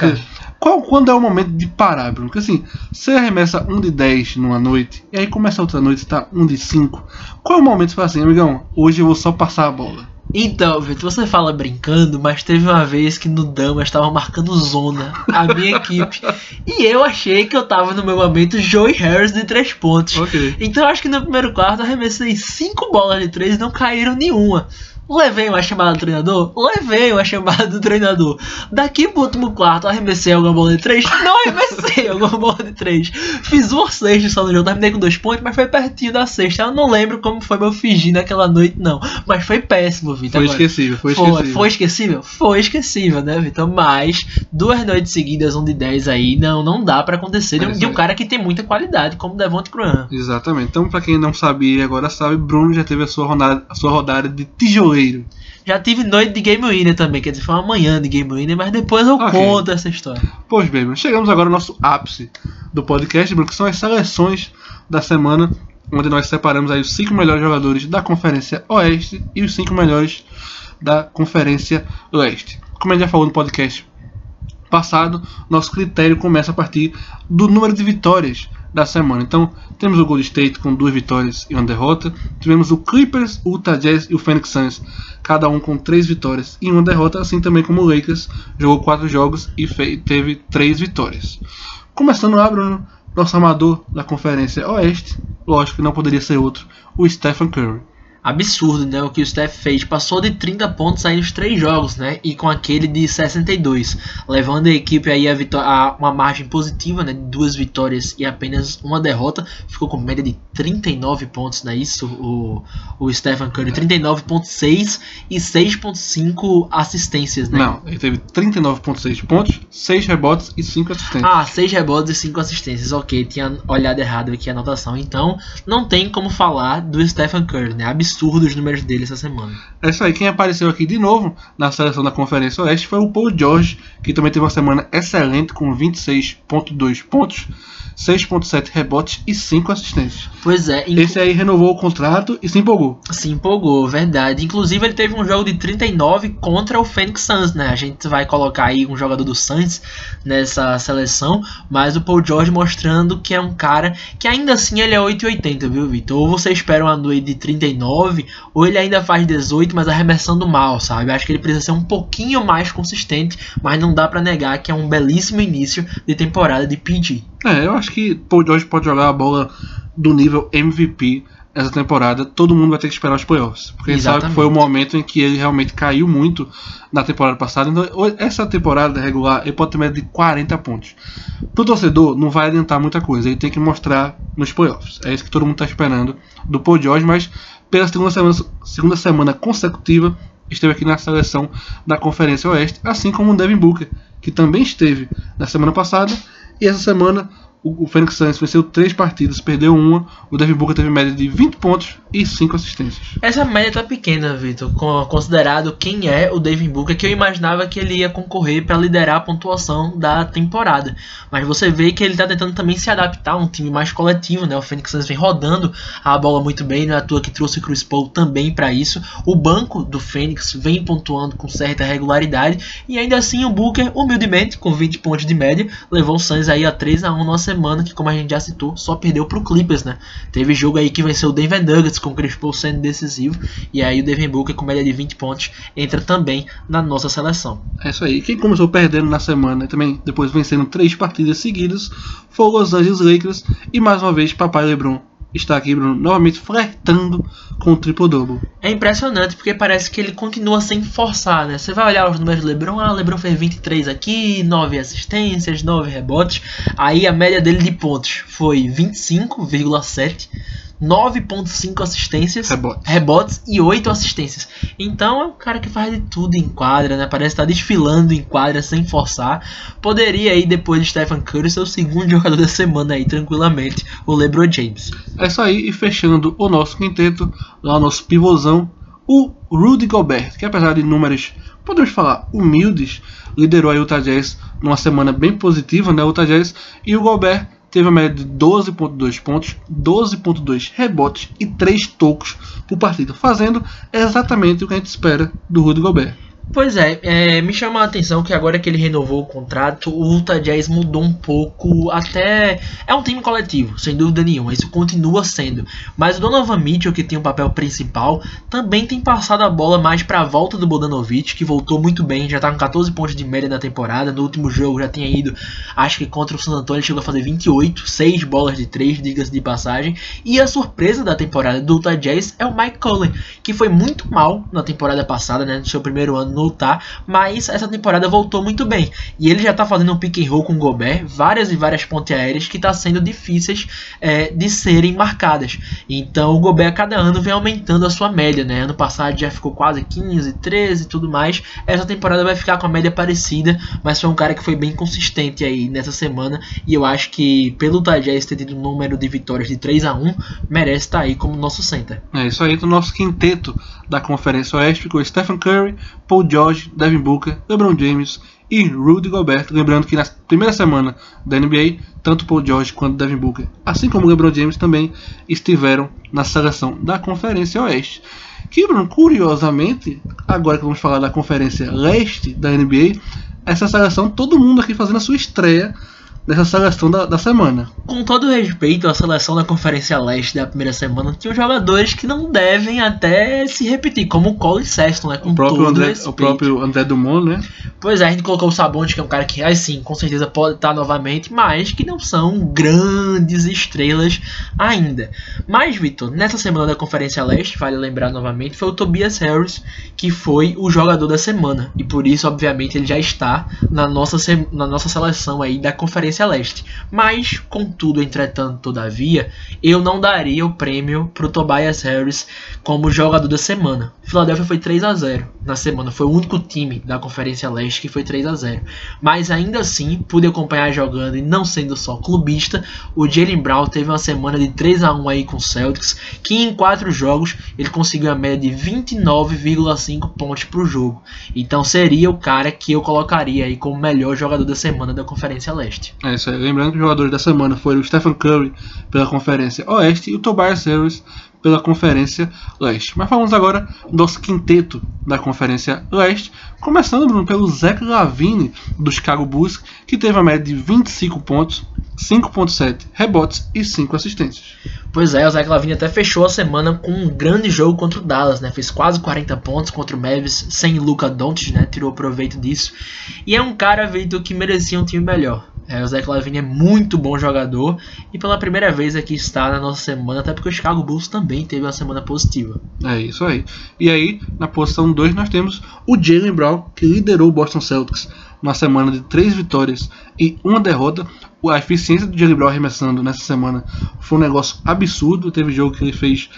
[SPEAKER 1] qual, quando é o momento de parar, Bruno? Porque assim, você arremessa 1 de 10 numa noite, e aí começa outra noite, está 1 de 5. Qual é o momento de falar assim, amigão, hoje eu vou só passar a bola?
[SPEAKER 2] Então, Vitor, você fala brincando, mas teve uma vez que no Dama estava marcando zona a minha equipe. E eu achei que eu tava no meu momento Joey Harris de 3 pontos.
[SPEAKER 1] Okay.
[SPEAKER 2] Então eu acho que no primeiro quarto eu arremessei 5 bolas de 3 e não caíram nenhuma. Levei uma chamada do treinador? Levei uma chamada do treinador. Daqui pro último quarto, arremessei alguma bola de 3? Não arremessei alguma bola de 3. Fiz uma sexta só no jogo, terminei com dois pontos, mas foi pertinho da sexta. Eu não lembro como foi meu fingir naquela noite, não. Mas foi péssimo, Vitor.
[SPEAKER 1] Foi esquecível, foi esquecível. Foi,
[SPEAKER 2] foi esquecível? Foi esquecível, né, Vitor? Mas duas noites seguidas, um de 10 aí, não, não dá para acontecer é de um cara que tem muita qualidade, como Devonte Graham.
[SPEAKER 1] Exatamente. Então, pra quem não sabia agora sabe, Bruno já teve a sua rodada, a sua rodada de
[SPEAKER 2] já tive noite de Game Winner também, quer dizer, foi uma manhã de Game Winner, mas depois eu okay. conto essa história.
[SPEAKER 1] Pois bem, chegamos agora ao nosso ápice do podcast, que são as seleções da semana, onde nós separamos aí os cinco melhores jogadores da Conferência Oeste e os cinco melhores da Conferência Leste. Como a gente já falou no podcast passado, nosso critério começa a partir do número de vitórias da semana. Então, temos o Golden State com duas vitórias e uma derrota. Tivemos o Clippers, o Utah Jazz e o Phoenix Suns, cada um com três vitórias e uma derrota, assim também como o Lakers jogou quatro jogos e teve três vitórias. Começando lá, Bruno, nosso amador da Conferência Oeste, lógico que não poderia ser outro, o Stephen Curry
[SPEAKER 2] absurdo, né? O que o Steph fez. Passou de 30 pontos aí nos três jogos, né? E com aquele de 62, levando a equipe aí a, a uma margem positiva, né? De duas vitórias e apenas uma derrota. Ficou com média de 39 pontos, não é isso? O, o Stephen Curry, 39.6 e 6.5 assistências, né?
[SPEAKER 1] Não, ele teve 39,6 pontos, 6 rebotes e 5 assistências.
[SPEAKER 2] Ah, 6 rebotes e 5 assistências. Ok, tinha olhado errado aqui a anotação. Então, não tem como falar do Stephen Curry, né? Absurdo os números dele essa semana.
[SPEAKER 1] É isso aí, quem apareceu aqui de novo na seleção da Conferência Oeste foi o Paul George, que também teve uma semana excelente com 26,2 pontos. 6.7 rebotes e 5 assistências.
[SPEAKER 2] Pois é, inc-
[SPEAKER 1] Esse aí renovou o contrato e se empolgou.
[SPEAKER 2] se empolgou, verdade. Inclusive, ele teve um jogo de 39 contra o Phoenix Suns, né? A gente vai colocar aí um jogador do Suns nessa seleção, mas o Paul George mostrando que é um cara que ainda assim ele é 8,80, viu, Vitor? Ou você espera uma noite de 39, ou ele ainda faz 18, mas arremessando mal, sabe? Acho que ele precisa ser um pouquinho mais consistente, mas não dá pra negar que é um belíssimo início de temporada de PG.
[SPEAKER 1] É, eu acho que George pode jogar a bola do nível MVP essa temporada. Todo mundo vai ter que esperar os playoffs. Porque gente sabe que foi o momento em que ele realmente caiu muito na temporada passada. Então, essa temporada regular, ele pode ter média de 40 pontos. Pro torcedor, não vai adiantar muita coisa. Ele tem que mostrar nos playoffs. É isso que todo mundo está esperando do Paul George, mas pela segunda semana, segunda semana consecutiva, esteve aqui na seleção da Conferência Oeste, assim como o Devin Booker, que também esteve na semana passada. E essa semana o Phoenix Suns venceu três partidas, perdeu uma. O Devin Booker teve média de 20 pontos e 5 assistências.
[SPEAKER 2] Essa média tá pequena, Vitor, considerado quem é o Devin Booker, que eu imaginava que ele ia concorrer para liderar a pontuação da temporada. Mas você vê que ele tá tentando também se adaptar a um time mais coletivo, né? O Phoenix Suns vem rodando a bola muito bem, não é à toa que trouxe o Chris Paul também para isso. O banco do Phoenix vem pontuando com certa regularidade e ainda assim o Booker, humildemente, com 20 pontos de média, levou o Suns aí a 3 a 1 numa semana que, como a gente já citou, só perdeu pro Clippers, né? Teve jogo aí que venceu o Denver Nuggets com o Chris Paul sendo decisivo e aí o Devin Booker com média de 20 pontos entra também na nossa seleção.
[SPEAKER 1] É isso aí. Quem começou perdendo na semana e também depois vencendo três partidas seguidas foi o Los Angeles Lakers. E mais uma vez, Papai LeBron está aqui, Bruno, novamente flertando com o triple-double.
[SPEAKER 2] É impressionante porque parece que ele continua sem forçar, né? Você vai olhar os números do LeBron, ah, LeBron fez 23 aqui, 9 assistências, 9 rebotes. Aí a média dele de pontos foi 25,7, 9,5 assistências,
[SPEAKER 1] Rebotes.
[SPEAKER 2] rebotes e 8 assistências. Então é um cara que faz de tudo em quadra, né? Parece estar desfilando em quadra sem forçar. Poderia aí depois de Stephen Curry ser o segundo jogador da semana aí tranquilamente, o LeBron James.
[SPEAKER 1] É isso aí. E fechando o nosso quinteto, lá o nosso pivôzão, o Rudy Gobert, que apesar de números, podemos falar, humildes, liderou a Utah Jazz numa semana bem positiva, né? Utah Jazz e o Gobert teve a média de 12.2 pontos, 12.2 rebotes e 3 tocos por partida, fazendo exatamente o que a gente espera do Rudy Gobert.
[SPEAKER 2] Pois é, é, me chama a atenção que agora que ele renovou o contrato, o Utah Jazz mudou um pouco, até é um time coletivo, sem dúvida nenhuma, isso continua sendo. Mas o Donovan Mitchell, que tem o papel principal, também tem passado a bola mais para a volta do Bogdanovic, que voltou muito bem, já tá com 14 pontos de média na temporada, no último jogo já tinha ido, acho que contra o San Antonio chegou a fazer 28, 6 bolas de 3, digas de passagem, e a surpresa da temporada do Utah Jazz é o Mike Conley, que foi muito mal na temporada passada, né, no seu primeiro ano no Utah, mas essa temporada voltou muito bem. E ele já tá fazendo um pick and roll com o Gobert, várias e várias pontes aéreas que tá sendo difíceis é, de serem marcadas. Então o Gobert a cada ano vem aumentando a sua média, né? Ano passado já ficou quase 15, 13 e tudo mais. Essa temporada vai ficar com a média parecida, mas foi um cara que foi bem consistente aí nessa semana e eu acho que pelo Jazz ter tido um número de vitórias de 3 a 1 merece estar aí como nosso center.
[SPEAKER 1] É isso aí, do nosso quinteto da Conferência Oeste ficou Stephen Curry, Paul George, Devin Booker, LeBron James e Rudy Gobert. Lembrando que na primeira semana da NBA, tanto Paul George quanto Devin Booker, assim como LeBron James, também estiveram na seleção da Conferência Oeste. Que, Bruno, curiosamente, agora que vamos falar da Conferência Leste da NBA, essa seleção, todo mundo aqui fazendo a sua estreia nessa seleção da, da semana.
[SPEAKER 2] Com todo respeito à seleção da Conferência Leste da primeira semana, tinha jogadores que não devem até se repetir, como o Cole Sexton, né? Com
[SPEAKER 1] O próprio,
[SPEAKER 2] todo
[SPEAKER 1] André,
[SPEAKER 2] respeito.
[SPEAKER 1] o próprio André Dumont, né?
[SPEAKER 2] Pois é, a gente colocou o Sabonte, que é um cara que, aí sim, com certeza pode estar novamente, mas que não são grandes estrelas ainda. Mas, Vitor, nessa semana da Conferência Leste, vale lembrar novamente, foi o Tobias Harris que foi o jogador da semana. E por isso, obviamente, ele já está na nossa, na nossa seleção aí da Conferência Conferência Leste. Mas, contudo, entretanto, todavia, eu não daria o prêmio pro Tobias Harris como jogador da semana. Philadelphia foi 3 a 0 na semana, foi o único time da Conferência Leste que foi 3 a 0 Mas ainda assim, pude acompanhar jogando e não sendo só clubista, o Jalen Brown teve uma semana de 3 a 1 aí com o Celtics, que em 4 jogos ele conseguiu a média de 29,5 pontos por jogo. Então seria o cara que eu colocaria aí como melhor jogador da semana da Conferência Leste.
[SPEAKER 1] É isso aí. Lembrando que os jogadores da semana foram o Stephen Curry pela Conferência Oeste e o Tobias Harris pela Conferência Leste. Mas falamos agora do nosso quinteto da Conferência Leste, começando Bruno, pelo Zach Lavine do Chicago Bulls, que teve a média de 25 pontos, 5.7 rebotes e 5 assistências.
[SPEAKER 2] Pois é, o Zach Lavine até fechou a semana com um grande jogo contra o Dallas, né? Fez quase 40 pontos contra o Mavis sem Luca Doncic, né? Tirou proveito disso. E é um cara, Vitor, que merecia um time melhor. É, o Zach Lavine é muito bom jogador e pela primeira vez aqui está na nossa semana, até porque o Chicago Bulls também teve uma semana positiva.
[SPEAKER 1] É isso aí. E aí, na posição 2, nós temos o Jalen Brown, que liderou o Boston Celtics uma semana de 3 vitórias e uma derrota. A eficiência do Jalen Brown arremessando nessa semana foi um negócio absurdo. Teve jogo que ele fez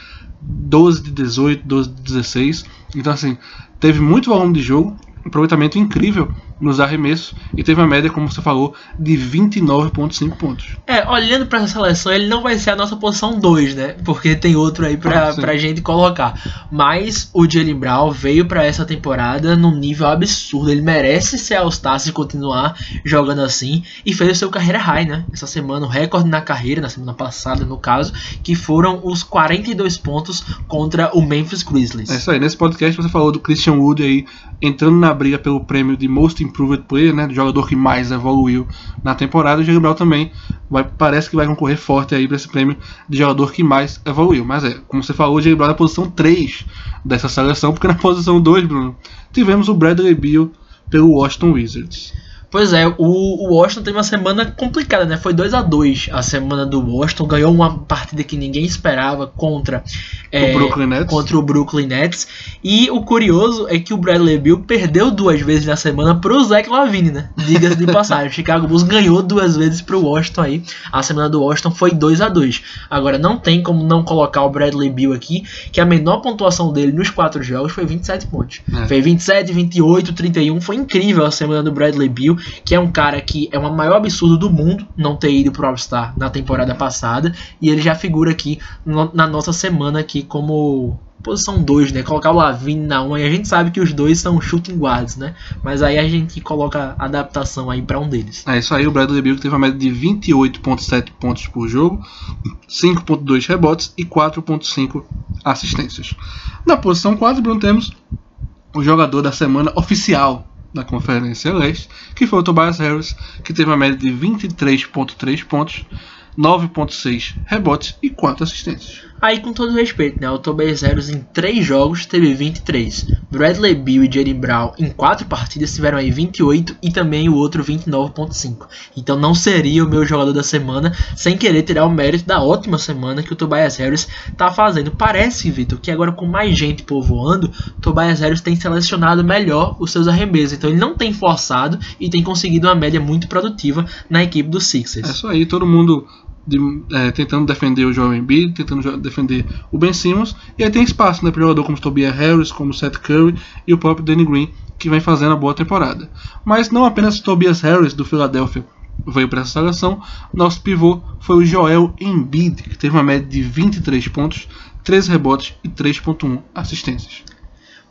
[SPEAKER 1] 12 de 18, 12 de 16. Então, assim, teve muito volume de jogo, aproveitamento incrível nos arremessos e teve uma média, como você falou, de 29,5 pontos.
[SPEAKER 2] É, olhando para essa seleção, ele não vai ser a nossa posição 2, né? Porque tem outro aí pra, ah, pra gente colocar. Mas o Jalen Brown veio para essa temporada num nível absurdo. Ele merece ser All-Star se continuar jogando assim. E fez o seu carreira high, né? Essa semana, o recorde na carreira, na semana passada, no caso, que foram os 42 pontos contra o Memphis Grizzlies.
[SPEAKER 1] É isso aí. Nesse podcast você falou do Christian Wood aí entrando na briga pelo prêmio de Most Improved Player, né, do jogador que mais evoluiu na temporada. O Jalen Brown também vai, parece que vai concorrer forte aí para esse prêmio de jogador que mais evoluiu. Mas é, como você falou, o Jalen Brown é na posição 3 dessa seleção, porque na posição 2, Bruno, tivemos o Bradley Beal pelo Washington Wizards.
[SPEAKER 2] Pois é, o, o Washington teve uma semana complicada, né? Foi 2 a 2 a semana do Washington, ganhou uma partida que ninguém esperava contra
[SPEAKER 1] é, o Brooklyn Nets.
[SPEAKER 2] contra o Brooklyn Nets. E o curioso é que o Bradley Beal perdeu duas vezes na semana pro Zach Lavine, né? Diga-se de passagem. Chicago Bulls ganhou duas vezes pro Washington aí. A semana do Washington foi 2 a 2 Agora não tem como não colocar o Bradley Beal aqui, que a menor pontuação dele nos quatro jogos foi 27 pontos. É. Foi 27, 28, 31. Foi incrível a semana do Bradley Beal que é um cara que é o maior absurdo do mundo não ter ido pro All-Star na temporada passada, e ele já figura aqui no, na nossa semana aqui como posição 2, né? Colocar o Lavine na 1 e a gente sabe que os dois são shooting guards, né? Mas aí a gente coloca adaptação aí para um deles.
[SPEAKER 1] É isso aí, o Bradley Beal teve uma média de 28.7 pontos por jogo, 5.2 rebotes e 4.5 assistências. Na posição 4, Bruno, temos o jogador da semana oficial da Conferência Leste, que foi o Tobias Harris, que teve uma média de 23.3 pontos, 9.6 rebotes e 4 assistências.
[SPEAKER 2] Aí, com todo respeito, né? O Tobias Harris em 3 jogos teve 23. Bradley Bill e Jerry Brown em 4 partidas tiveram aí 28 e também o outro 29.5. Então não seria o meu jogador da semana, sem querer tirar o mérito da ótima semana que o Tobias Harris tá fazendo. Parece, Vitor, que agora com mais gente povoando, Tobias Harris tem selecionado melhor os seus arremessos. Então ele não tem forçado e tem conseguido uma média muito produtiva na equipe dos Sixers.
[SPEAKER 1] É isso aí, todo mundo de, é, tentando defender o Joel Embiid, tentando defender o Ben Simmons, e aí tem espaço né, para jogador como Tobias Harris, como Seth Curry e o próprio Danny Green, que vem fazendo a boa temporada. Mas não apenas Tobias Harris do Philadelphia veio para essa seleção, nosso pivô foi o Joel Embiid, que teve uma média de 23 pontos, 13 rebotes e 3.1 assistências.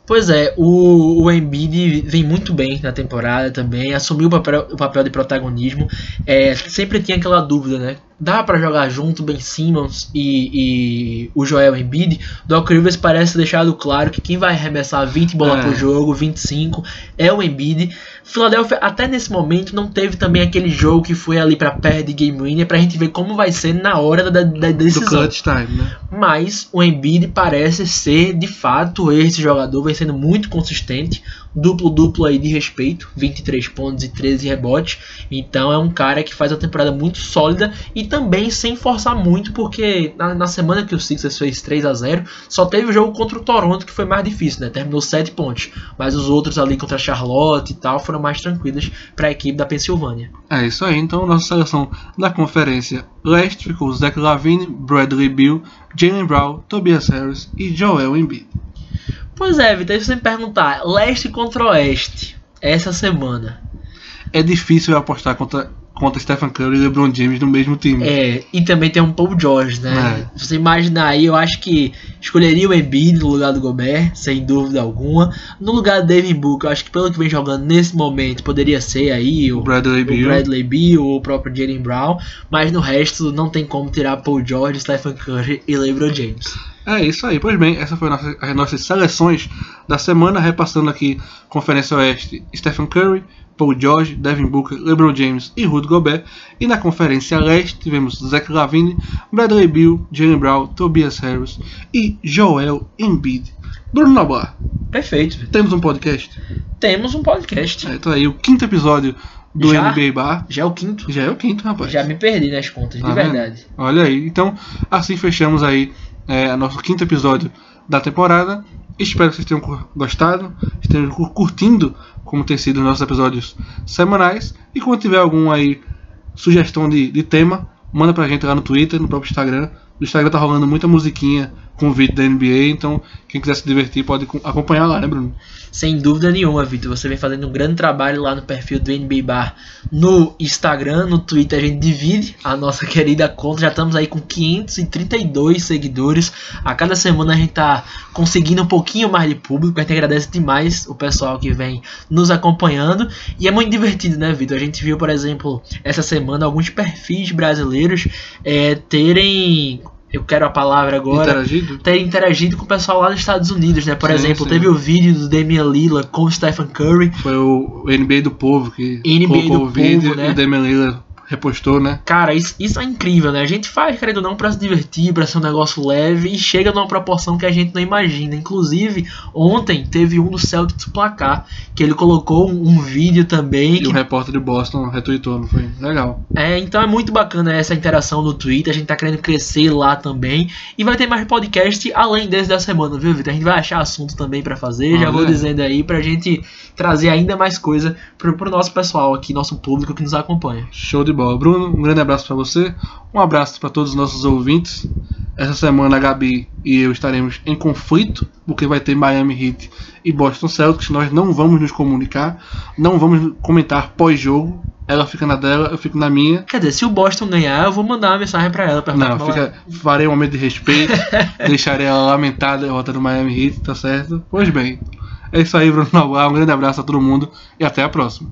[SPEAKER 2] Pois é, o, o Embiid vem muito bem na temporada também, assumiu o papel, o papel de protagonismo. É, sempre tinha aquela dúvida, né? Dá para jogar junto Ben Simmons e, e, o Joel Embiid, Doc Rivers parece deixado claro que quem vai arremessar 20 bolas é. por jogo, 25, é o Embiid. Philadelphia até nesse momento não teve também aquele jogo que foi ali para perto de game winner pra gente ver como vai ser na hora da, da decisão.
[SPEAKER 1] Do clutch time, né?
[SPEAKER 2] Mas o Embiid parece ser de fato esse jogador, vem sendo muito consistente, duplo duplo aí de respeito, 23 pontos e 13 rebotes. Então é um cara que faz uma temporada muito sólida e também sem forçar muito, porque na, na semana que o Sixers fez 3 a 0 só teve o jogo contra o Toronto que foi mais difícil, né? Terminou 7 pontos. Mas os outros ali contra a Charlotte e tal foram mais tranquilos para a equipe da Pensilvânia.
[SPEAKER 1] É isso aí, então nossa seleção da conferência leste ficou Zach Lavine, Bradley Bill, Jalen Brown, Tobias Harris e Joel Embiid.
[SPEAKER 2] Pois é, Vitor, se você me perguntar, leste contra oeste, essa semana.
[SPEAKER 1] É difícil eu apostar contra, contra Stephen Curry e LeBron James no mesmo time.
[SPEAKER 2] É, e também tem um Paul George, né?
[SPEAKER 1] É.
[SPEAKER 2] Se você imaginar aí, eu acho que escolheria o Embiid no lugar do Gobert, sem dúvida alguma. No lugar do Devin Booker, eu acho que pelo que vem jogando nesse momento, poderia ser aí o,
[SPEAKER 1] O Bradley Beal.
[SPEAKER 2] Bradley Beal ou o próprio Jalen Brown. Mas no resto, não tem como tirar Paul George, Stephen Curry e LeBron James.
[SPEAKER 1] É isso aí, pois bem, essa foi nossa, as nossas seleções da semana, repassando aqui Conferência Oeste, Stephen Curry, Paul George, Devin Booker, LeBron James e Rudy Gobert. E na Conferência Leste tivemos Zach Lavine, Bradley Beal, Jalen Brown, Tobias Harris e Joel Embiid. Bruno Nabar,
[SPEAKER 2] Perfeito.
[SPEAKER 1] Temos um podcast.
[SPEAKER 2] Temos um podcast.
[SPEAKER 1] É, então aí o quinto episódio do
[SPEAKER 2] Já?
[SPEAKER 1] NBA Bar.
[SPEAKER 2] Já é o quinto.
[SPEAKER 1] Já é o quinto, rapaz.
[SPEAKER 2] Já me perdi nas contas, de
[SPEAKER 1] Tá vendo?
[SPEAKER 2] verdade.
[SPEAKER 1] Olha aí. Então, assim fechamos aí é, nosso quinto episódio da temporada. Espero que vocês tenham gostado, estejam cu- curtindo como tem sido os nossos episódios semanais. E quando tiver algum aí sugestão de, de tema, manda pra gente lá no Twitter, no próprio Instagram. No Instagram tá rolando muita musiquinha com vídeo da NBA, então quem quiser se divertir pode co- acompanhar lá, né, Bruno?
[SPEAKER 2] Sem dúvida nenhuma, Vitor. Você vem fazendo um grande trabalho lá no perfil do NBA Bar no Instagram, no Twitter a gente divide a nossa querida conta. Já estamos aí com 532 seguidores. A cada semana a gente tá conseguindo um pouquinho mais de público. A gente agradece demais o pessoal que vem nos acompanhando. E é muito divertido, né, Vitor? A gente viu, por exemplo, essa semana alguns perfis brasileiros é, terem. Eu quero a palavra agora
[SPEAKER 1] Interagido.
[SPEAKER 2] ter interagido com o pessoal lá nos Estados Unidos, né? Por
[SPEAKER 1] Sim,
[SPEAKER 2] exemplo,
[SPEAKER 1] sim.
[SPEAKER 2] teve o vídeo do Damian Lillard com o Stephen Curry.
[SPEAKER 1] Foi o NBA do Povo que
[SPEAKER 2] NBA
[SPEAKER 1] colocou
[SPEAKER 2] do
[SPEAKER 1] o vídeo
[SPEAKER 2] Povo, né?
[SPEAKER 1] e o Damian Lillard repostou, né?
[SPEAKER 2] Cara, isso, isso é incrível, né? A gente faz, querendo ou não, pra se divertir, pra ser um negócio leve e chega numa proporção que a gente não imagina. Inclusive, ontem teve um do Celtics placar, que ele colocou um, um vídeo também.
[SPEAKER 1] E
[SPEAKER 2] que
[SPEAKER 1] o repórter de Boston retweetou, não foi? Legal.
[SPEAKER 2] É, então é muito bacana essa interação no Twitter, a gente tá querendo crescer lá também. E vai ter mais podcast além desse da semana, viu, Vitor? A gente vai achar assunto também pra fazer, já
[SPEAKER 1] Olha.
[SPEAKER 2] vou dizendo aí pra gente trazer ainda mais coisa pro, pro nosso pessoal aqui, nosso público que nos acompanha.
[SPEAKER 1] Show de bola. Bruno, um grande abraço pra você. Um abraço pra todos os nossos ouvintes. Essa semana a Gabi e eu estaremos em conflito, porque vai ter Miami Heat e Boston Celtics. Nós não vamos nos comunicar, não vamos comentar pós-jogo. Ela fica na dela, eu fico na minha.
[SPEAKER 2] Quer dizer, se o Boston ganhar, eu vou mandar uma mensagem pra ela. Pra
[SPEAKER 1] Não, fica, farei um momento de respeito, deixarei ela lamentar a derrota do Miami Heat, tá certo? Pois bem, é isso aí, Bruno Naguar. Um grande abraço a todo mundo e até a próxima.